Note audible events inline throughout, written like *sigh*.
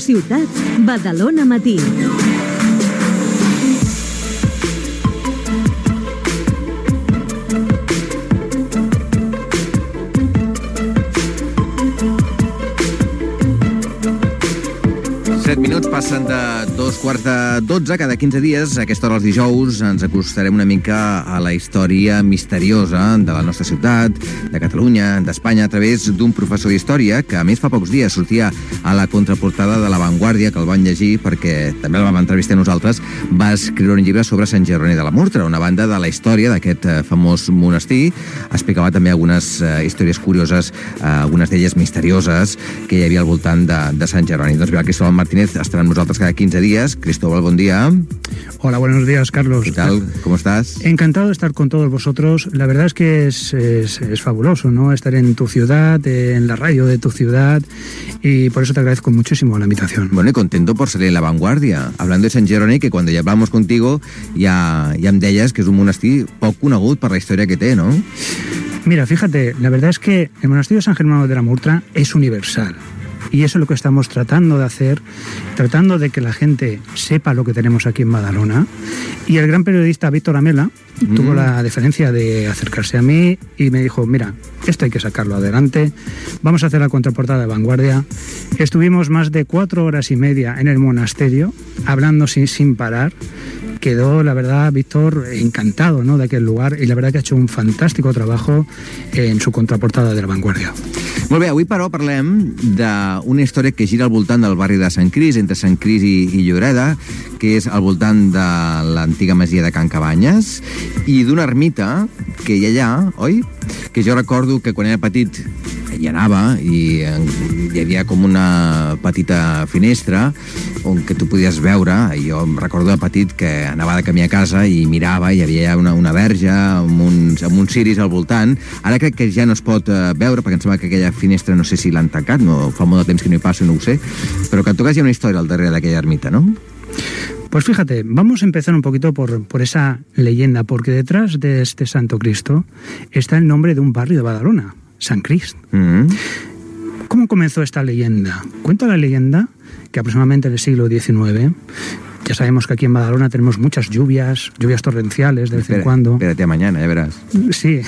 Tu ciutat, Badalona Matí. Set minuts passen de dos quarts de dotze. Cada 15 dies, a aquesta hora els dijous, ens acostarem una mica a la història misteriosa de la nostra ciutat, de Catalunya, d'Espanya, a través d'un professor d'història que, a més, fa pocs dies sortia a la contraportada de La Vanguardia, que el van llegir perquè també el vam entrevistar nosaltres, va escriure un llibre sobre Sant Jeroni de la Murtra, una banda de la història d'aquest eh, famós monestir. Explicava també algunes eh, històries curioses, eh, algunes d'elles misterioses, que hi havia al voltant de, de Sant Jeroni. Doncs bé, Cristóbal Martínez estarà amb nosaltres cada 15 días. Cristóbal, buen día. Hola, buenos días, Carlos. ¿Qué tal? ¿Cómo estás? Encantado de estar con todos vosotros. La verdad es que es, es, es fabuloso, ¿no? Estar en tu ciudad, en la radio de tu ciudad, y por eso te agradezco muchísimo la invitación. Bueno, y contento por salir en La Vanguardia. Hablando de Sant Jeroni, que cuando ya hablamos contigo ya, ya em deies que és un monestir poc conegut per la història que té, no? Mira, fíjate, la verdad es que el monasterio de San Germano de la Murtra es universal. Y eso es lo que estamos tratando de hacer, tratando de que la gente sepa lo que tenemos aquí en Badalona. Y el gran periodista Víctor Amela Mm. tuvo la deferencia de acercarse a mí y me dijo, mira, esto hay que sacarlo adelante, vamos a hacer la contraportada de vanguardia. Estuvimos más de cuatro horas y media en el monasterio, hablando sin, sin parar. Quedó, la verdad, Víctor encantado ¿no? de aquel lugar y la verdad que ha hecho un fantástico trabajo en su contraportada de la vanguardia. Molt bé, avui, però, parlem d'una història que gira al voltant del barri de Sant Cris, entre Sant Cris i, i Lloreda, que és al voltant de l'antiga masia de Can Cabanyes, i d'una ermita que hi ha allà, oi? Que jo recordo que quan era petit hi anava i eh, hi havia com una petita finestra on que tu podies veure, i jo em recordo de petit que anava de camí a casa i mirava i hi havia una, una verge amb uns, amb uns ciris al voltant. Ara crec que ja no es pot eh, veure perquè em sembla que aquella finestra no sé si l'han tancat, no, fa molt de temps que no hi passo, no ho sé, però que en tot cas hi ha una història al darrere d'aquella ermita, no? Pues fíjate, vamos a empezar un poquito por, por, esa leyenda, porque detrás de este Santo Cristo está el nombre de un barrio de Badalona, San Crist. Mm. ¿Cómo comenzó esta leyenda? Cuenta la leyenda que aproximadamente en el siglo XIX, ya sabemos que aquí en Badalona tenemos muchas lluvias, lluvias torrenciales de vez Espera, en cuando. Espérate a mañana, ya verás. Sí,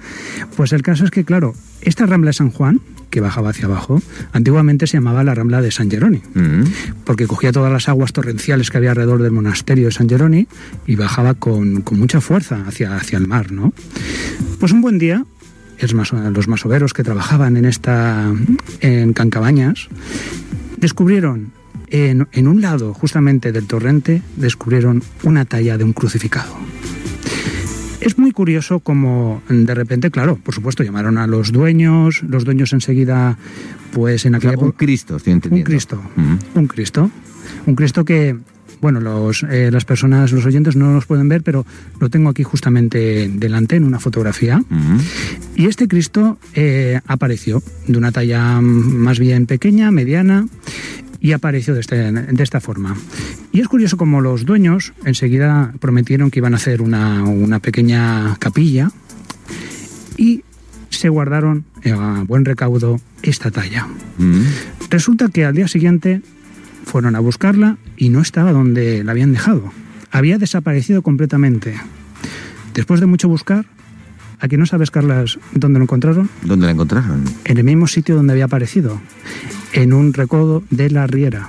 *laughs* pues el caso es que, claro, esta rambla de San Juan, que bajaba hacia abajo, antiguamente se llamaba la rambla de San Jeroni, Mm -hmm. porque cogía todas las aguas torrenciales que había alrededor del monasterio de San Jeroni y bajaba con, con mucha fuerza hacia, hacia el mar, ¿no? Pues un buen día, los masoveros que trabajaban en esta en Cancabañas descubrieron en, en, un lado justamente del torrente descubrieron una talla de un crucificado. Es muy curioso como de repente, claro, por supuesto, llamaron a los dueños, los dueños enseguida, pues en aquella o sea, un Cristo, estoy entendiendo. Un Cristo, uh -huh. un Cristo, un Cristo que bueno, los, eh, las personas, los oyentes no los pueden ver, pero lo tengo aquí justamente delante en una fotografía. Uh -huh. Y este Cristo eh, apareció de una talla más bien pequeña, mediana, y apareció de, este, de, esta forma. Y es curioso como los dueños enseguida prometieron que iban a hacer una, una pequeña capilla y se guardaron a buen recaudo esta talla. Resulta que al día siguiente fueron a buscarla y no estaba donde la habían dejado. Había desaparecido completamente. Después de mucho buscar, ¿a que no sabes, Carlas, dónde lo encontraron? ¿Dónde la encontraron? En el mismo sitio donde había aparecido, en un recodo de la Riera.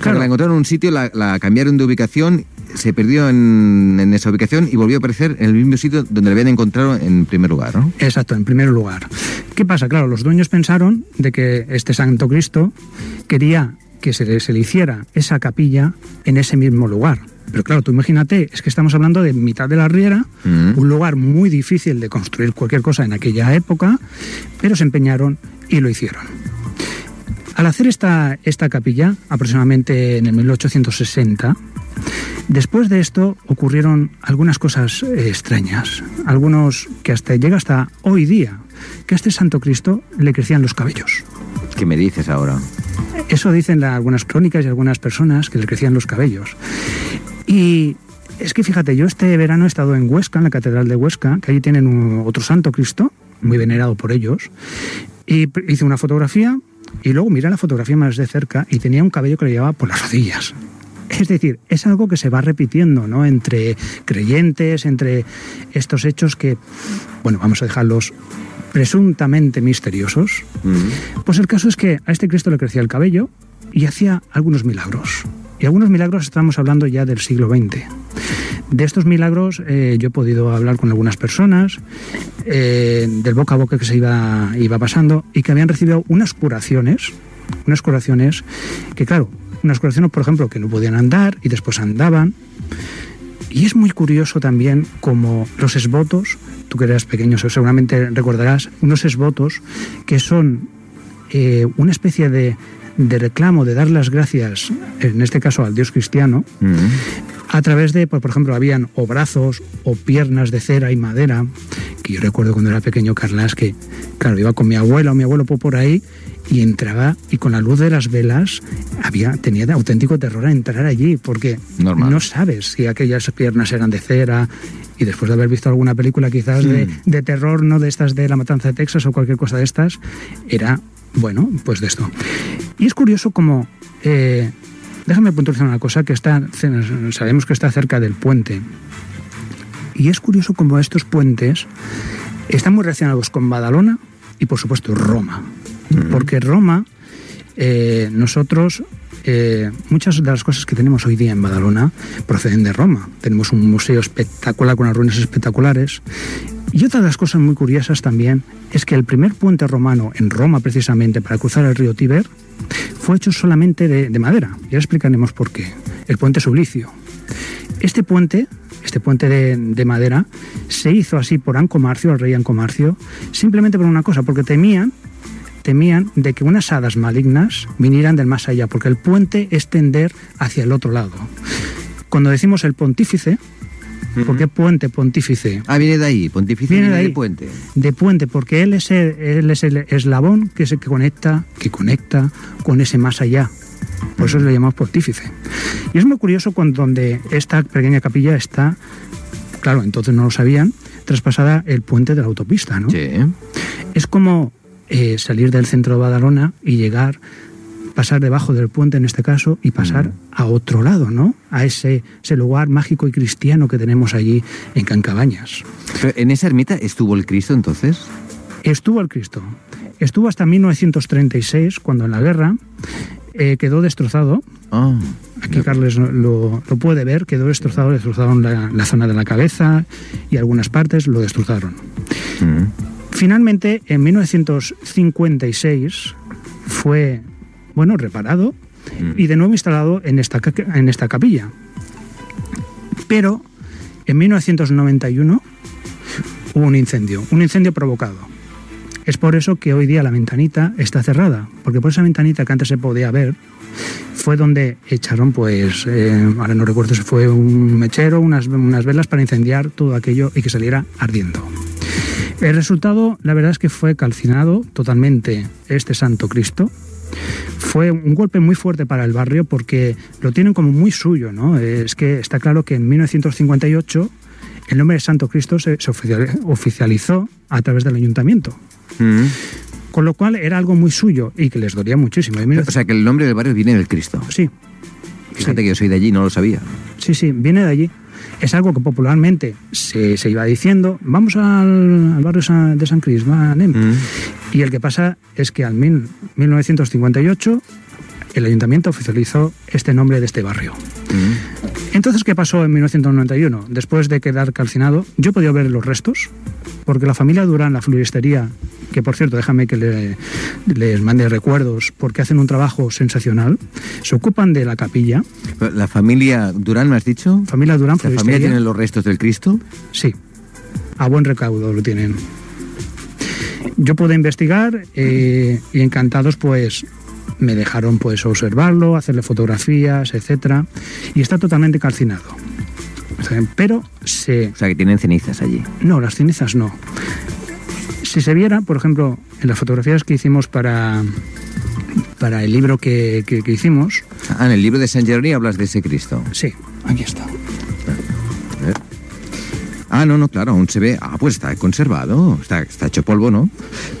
Claro, la encontraron en un sitio, la, la cambiaron de ubicación, se perdió en, en, esa ubicación y volvió a aparecer en el mismo sitio donde la habían encontrado en primer lugar, ¿no? Exacto, en primer lugar. ¿Qué pasa? Claro, los dueños pensaron de que este Santo Cristo quería que se le, se le hiciera esa capilla en ese mismo lugar. Pero claro, tú imagínate, es que estamos hablando de mitad de la Riera. ¿Mm? un lugar muy difícil de construir cualquier cosa en aquella época, pero se empeñaron y lo hicieron. Al hacer esta, esta capilla, aproximadamente en el 1860, después de esto ocurrieron algunas cosas eh, extrañas, algunos que hasta llega hasta hoy día, que a este Santo Cristo le crecían los cabellos. ¿Qué me dices ahora? Eso dicen la, algunas crónicas y algunas personas que le crecían los cabellos. Y es que fíjate, yo este verano he estado en Huesca, en la Catedral de Huesca, que allí tienen otro Santo Cristo, muy venerado por ellos, y hice una fotografía Y luego mira la fotografía más de cerca y tenía un cabello que le llevaba por las rodillas. Es decir, es algo que se va repitiendo, ¿no? Entre creyentes, entre estos hechos que, bueno, vamos a dejarlos presuntamente misteriosos. Pues el caso es que a este Cristo le crecía el cabello y hacía algunos milagros. Y algunos milagros estamos hablando ya del siglo XX. De estos milagros eh, yo he podido hablar con algunas personas, eh, del boca a boca que se iba, iba pasando y que habían recibido unas curaciones, unas curaciones que claro, unas curaciones por ejemplo que no podían andar y después andaban. Y es muy curioso también como los esvotos, tú que eras pequeño seguramente recordarás, unos esvotos que son eh, una especie de, de reclamo, de dar las gracias, en este caso al Dios cristiano, Mm. a través de, pues, por ejemplo, habían o brazos o piernas de cera y madera, que yo recuerdo cuando era pequeño, Carlas, que, claro, iba con mi abuela o mi abuelo por por ahí y entraba y con la luz de las velas había tenía auténtico terror a entrar allí porque Normal. no sabes si aquellas piernas eran de cera y después de haber visto alguna película quizás de, Mm. de terror, no de estas de La Matanza de Texas o cualquier cosa de estas, era, bueno, pues de esto. Y es curioso como... eh, déjame puntualizar una cosa que está, sabemos que está cerca del puente. Y es curioso como estos puentes están muy relacionados con Badalona y por supuesto Roma. Porque Roma, eh, nosotros, eh, muchas de las cosas que tenemos hoy día en Badalona proceden de Roma. Tenemos un museo espectacular con unas ruinas espectaculares. Y otra de las cosas muy curiosas también es que el primer puente romano en Roma, precisamente, para cruzar el río Tíber, fue hecho solamente de, de madera. Ya explicaremos por qué. El puente Sublicio. Este puente, este puente de, de madera, se hizo así por Ancomarcio, el rey Ancomarcio, simplemente por una cosa, porque temían temían de que unas hadas malignas vinieran del más allá, porque el puente es tender hacia el otro lado. Cuando decimos el pontífice, ¿por qué puente pontífice? Ah, viene de ahí, pontificio Viene viene, de de, ahí. puente. de puente, porque él es el, él es el eslabón que, se, que conecta, que conecta con ese más allá. Por eso le llamamos pontífice. Y es muy curioso cuando donde esta pequeña capilla está, claro, entonces no lo sabían, traspasada el puente de la autopista, ¿no? Sí. Es como eh, salir del centro de Badalona y llegar, pasar debajo del puente en este caso y pasar Mm. a otro lado, ¿no? A ese, ese lugar mágico y cristiano que tenemos allí en Cancabañas. Pero en esa ermita estuvo el Cristo entonces. Estuvo el Cristo. Estuvo hasta 1936, cuando en la guerra eh, quedó destrozado. Ah. Aquí Carles lo, lo puede ver, quedó destrozado, destrozaron la, la zona de la cabeza y algunas partes lo destrozaron. Mm. Finalmente, en 1956 fue, bueno, reparado Mm. y de nuevo instalado en esta, en esta capilla. Pero en 1991 hubo un incendio, un incendio provocado. Es por eso que hoy día la ventanita está cerrada, porque por esa ventanita que antes se podía ver fue donde echaron, pues, eh, ahora no recuerdo si fue un mechero, unas, unas velas para incendiar todo aquello y que saliera ardiendo. El resultado, la verdad es que fue calcinado totalmente este Santo Cristo. Fue un golpe muy fuerte para el barrio porque lo tienen como muy suyo, ¿no? Es que está claro que en 1958 el nombre de Santo Cristo se, se oficial- oficializó a través del ayuntamiento. Mm. Con lo cual era algo muy suyo y que les dolía muchísimo. O sea que el nombre del barrio viene del Cristo. sí, Fíjate que yo soy de allí, no lo sabía. Sí, sí, viene de allí. Es algo que popularmente se, se iba diciendo, vamos al, al barrio de San Cris, va, anem". Mm. Y el que pasa es que al mil- 1958 el ayuntamiento oficializó este nombre de este barrio. Mm. Entonces, ¿qué pasó en 1991? Después de quedar calcinado, yo podido ver los restos, porque la familia Durán, la floristería, que por cierto, déjame que le- les mande recuerdos, porque hacen un trabajo sensacional, se ocupan de la capilla. La familia Durán, ¿me has dicho? Familia Durán, ¿La familia tiene los restos del Cristo? Sí, a buen recaudo lo tienen. Yo pude investigar eh, y encantados pues me dejaron pues observarlo, hacerle fotografías, etcétera, y está totalmente calcinado. Pero se O sea que tienen cenizas allí. no, las cenizas no. Si se viera, por ejemplo, en las fotografías que hicimos para para el libro que, que- que hicimos, Ah, en el libro de San Jerónimo hablas de ese Cristo. sí, aquí está. Ah, no, no, claro, aún se ve. Ah, pues está conservado, está, está hecho polvo, ¿no?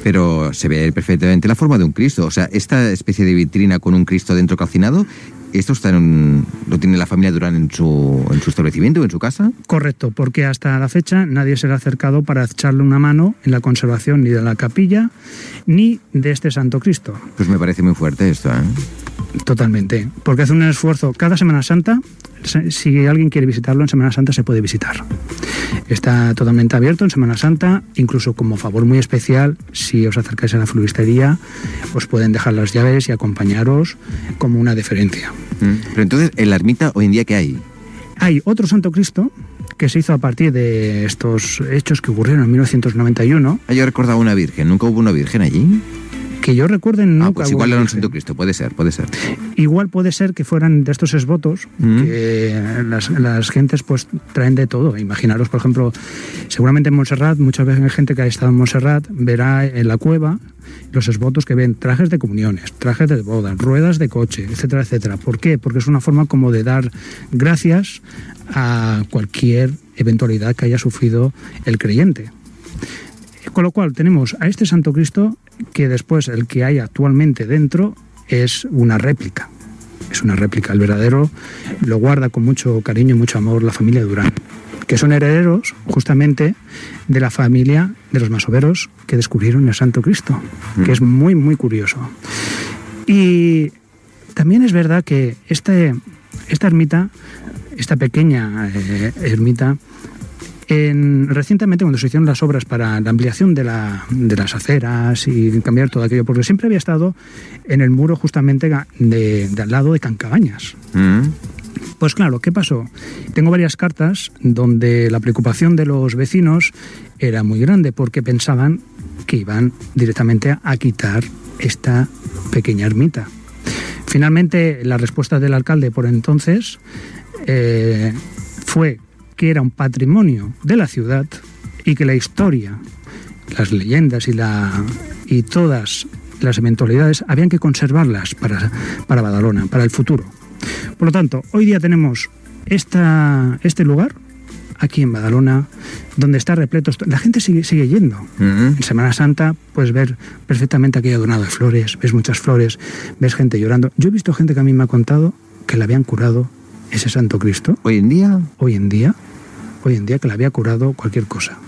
Pero se ve perfectamente la forma de un Cristo. O sea, esta especie de vitrina con un Cristo dentro calcinado, ¿esto está en un- lo tiene la familia Durán en su, en su establecimiento, en su casa? Correcto, porque hasta la fecha nadie se le ha acercado para echarle una mano en la conservación ni de la capilla ni de este Santo Cristo. Pues me parece muy fuerte esto, ¿eh? Totalmente, porque hace un esfuerzo cada Semana Santa. Si alguien quiere visitarlo en Semana Santa se puede visitar. Está totalmente abierto en Semana Santa, incluso como favor muy especial, si os acercáis a la floristería, os pueden dejar las llaves y acompañaros como una deferencia. Mm. Pero entonces, en la ermita, hoy en día, ¿qué hay? Hay otro Santo Cristo que se hizo a partir de estos hechos que ocurrieron en 1991, Ah, yo recordaba una virgen. ¿Nunca hubo una virgen allí? Que yo recuerde nunca ah, pues igual era un virgen. Santo Cristo. Puede ser, puede ser. Igual puede ser que fueran de estos esvotos Mm. que las, las gentes pues traen de todo. Imaginaros, por ejemplo, seguramente en Montserrat, muchas veces hay gente que ha estado en Montserrat, verá en la cueva los esvotos que ven trajes de comuniones, trajes de boda, ruedas de coche, etcétera, etcétera. ¿Por qué? Porque es una forma como de dar gracias a cualquier eventualidad que haya sufrido el creyente. Con lo cual tenemos a este Santo Cristo que después el que hay actualmente dentro es una réplica. Es una réplica. El verdadero lo guarda con mucho cariño y mucho amor la familia Durán, que son herederos justamente de la familia de los masoveros que descubrieron el Santo Cristo, que es muy, muy curioso. Y también es verdad que este, esta ermita, esta pequeña eh, ermita, en- recientemente cuando se hicieron las obras para la ampliación de, la- de las aceras y cambiar todo aquello, porque siempre había estado en el muro justamente de al lado de Cancabañas. Mm. Pues claro, ¿qué pasó? Tengo varias cartas donde la preocupación de los vecinos era muy grande porque pensaban que iban directamente a quitar esta pequeña ermita. Finalmente, la respuesta del alcalde por entonces eh, fue que era un patrimonio de la ciudad y que la historia, las leyendas y, la, y todas las eventualidades habían que conservarlas para, para Badalona, para el futuro. Por lo tanto, hoy día tenemos esta, este lugar aquí en Badalona, donde está repleto. La gente sigue, sigue yendo. En Semana Santa puedes ver perfectamente aquello adornado de flores, ves muchas flores, ves gente llorando. Yo he visto gente que a mí me ha contado que le habían curado ese Santo Cristo Hoy en día... hoy en día, hoy en día que le había curado cualquier cosa.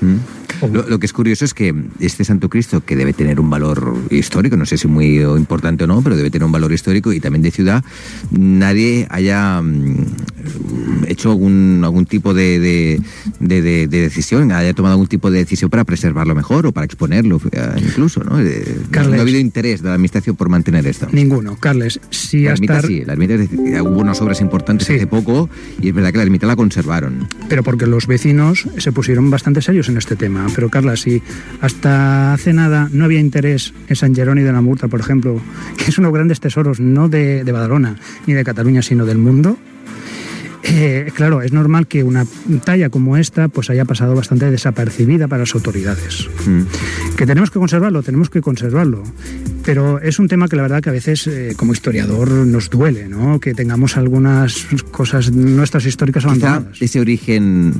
Mm. Lo, lo que es curioso es que este Santo Cristo, que debe tener un valor histórico, no sé si muy importante o no, pero debe tener un valor histórico y también de ciudad, nadie haya mm, hecho algún, algún tipo de, de- de- de- de decisión, haya tomado algún tipo de decisión para preservarlo mejor o para exponerlo eh, incluso, ¿no? Eh, no- Carles. no ha habido interés de la Administración por mantener esto. Ninguno. Carles, si La ermita hasta... sí, la ermita hubo unas obras importantes Sí. hace poco y es verdad que la ermita la conservaron. Pero porque los vecinos se pusieron bastante serios en este tema. Pero Carla, si hasta hace nada no había interés en San Jerónimo de la Murta, por ejemplo, que es uno de los grandes tesoros no de, de Badalona ni de Cataluña, sino del mundo, eh, claro, es normal que una talla como esta pues haya pasado bastante desapercibida para las autoridades. Mm. Que tenemos que conservarlo, tenemos que conservarlo. Pero es un tema que la verdad que a veces eh, como historiador nos duele, ¿no? Que tengamos algunas cosas nuestras históricas Quizá abandonadas. ese origen,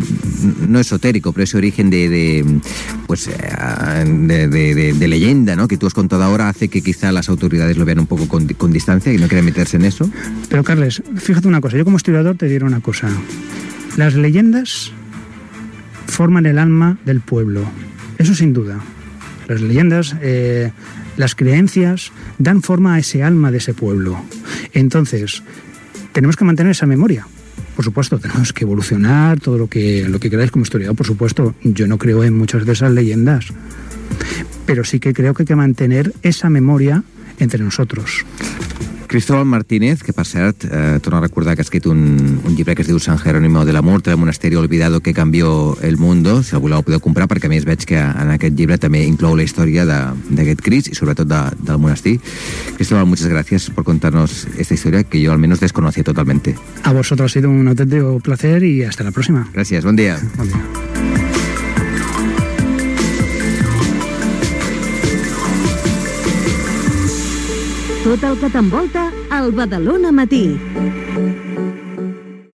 no esotérico, pero ese origen de, de, pues, eh, de, de- de- de leyenda ¿no? que tú has contado ahora hace que quizá las autoridades lo vean un poco con, con distancia y no quieran meterse en eso. Pero Carles, fíjate una cosa, yo como historiador te diré una cosa. Las leyendas forman el alma del pueblo, eso sin duda. Las leyendas, eh, las creencias dan forma a ese alma de ese pueblo. Entonces, tenemos que mantener esa memoria. Por supuesto, tenemos que evolucionar todo lo que, lo que queráis como historiador, por supuesto. Yo no creo en muchas de esas leyendas, pero sí que creo que hay que mantener esa memoria entre nosotros. Cristóbal Martínez, que per cert, eh, torno a recordar que ha escrit un, un llibre que es diu San Jerónimo de la Murta, el monasteri olvidado que cambió el mundo, si algú l'heu podeu comprar, perquè a més veig que en aquest llibre també inclou la història de- d'aquest Cris i sobretot de, del monestir. Cristóbal, muchas gracias por contarnos esta historia que yo al menos desconocía totalmente. A vosotros ha sido un auténtico placer y hasta la próxima. Gracias, buen día. Bon dia. Tot el que t'envolta al Badalona Matí.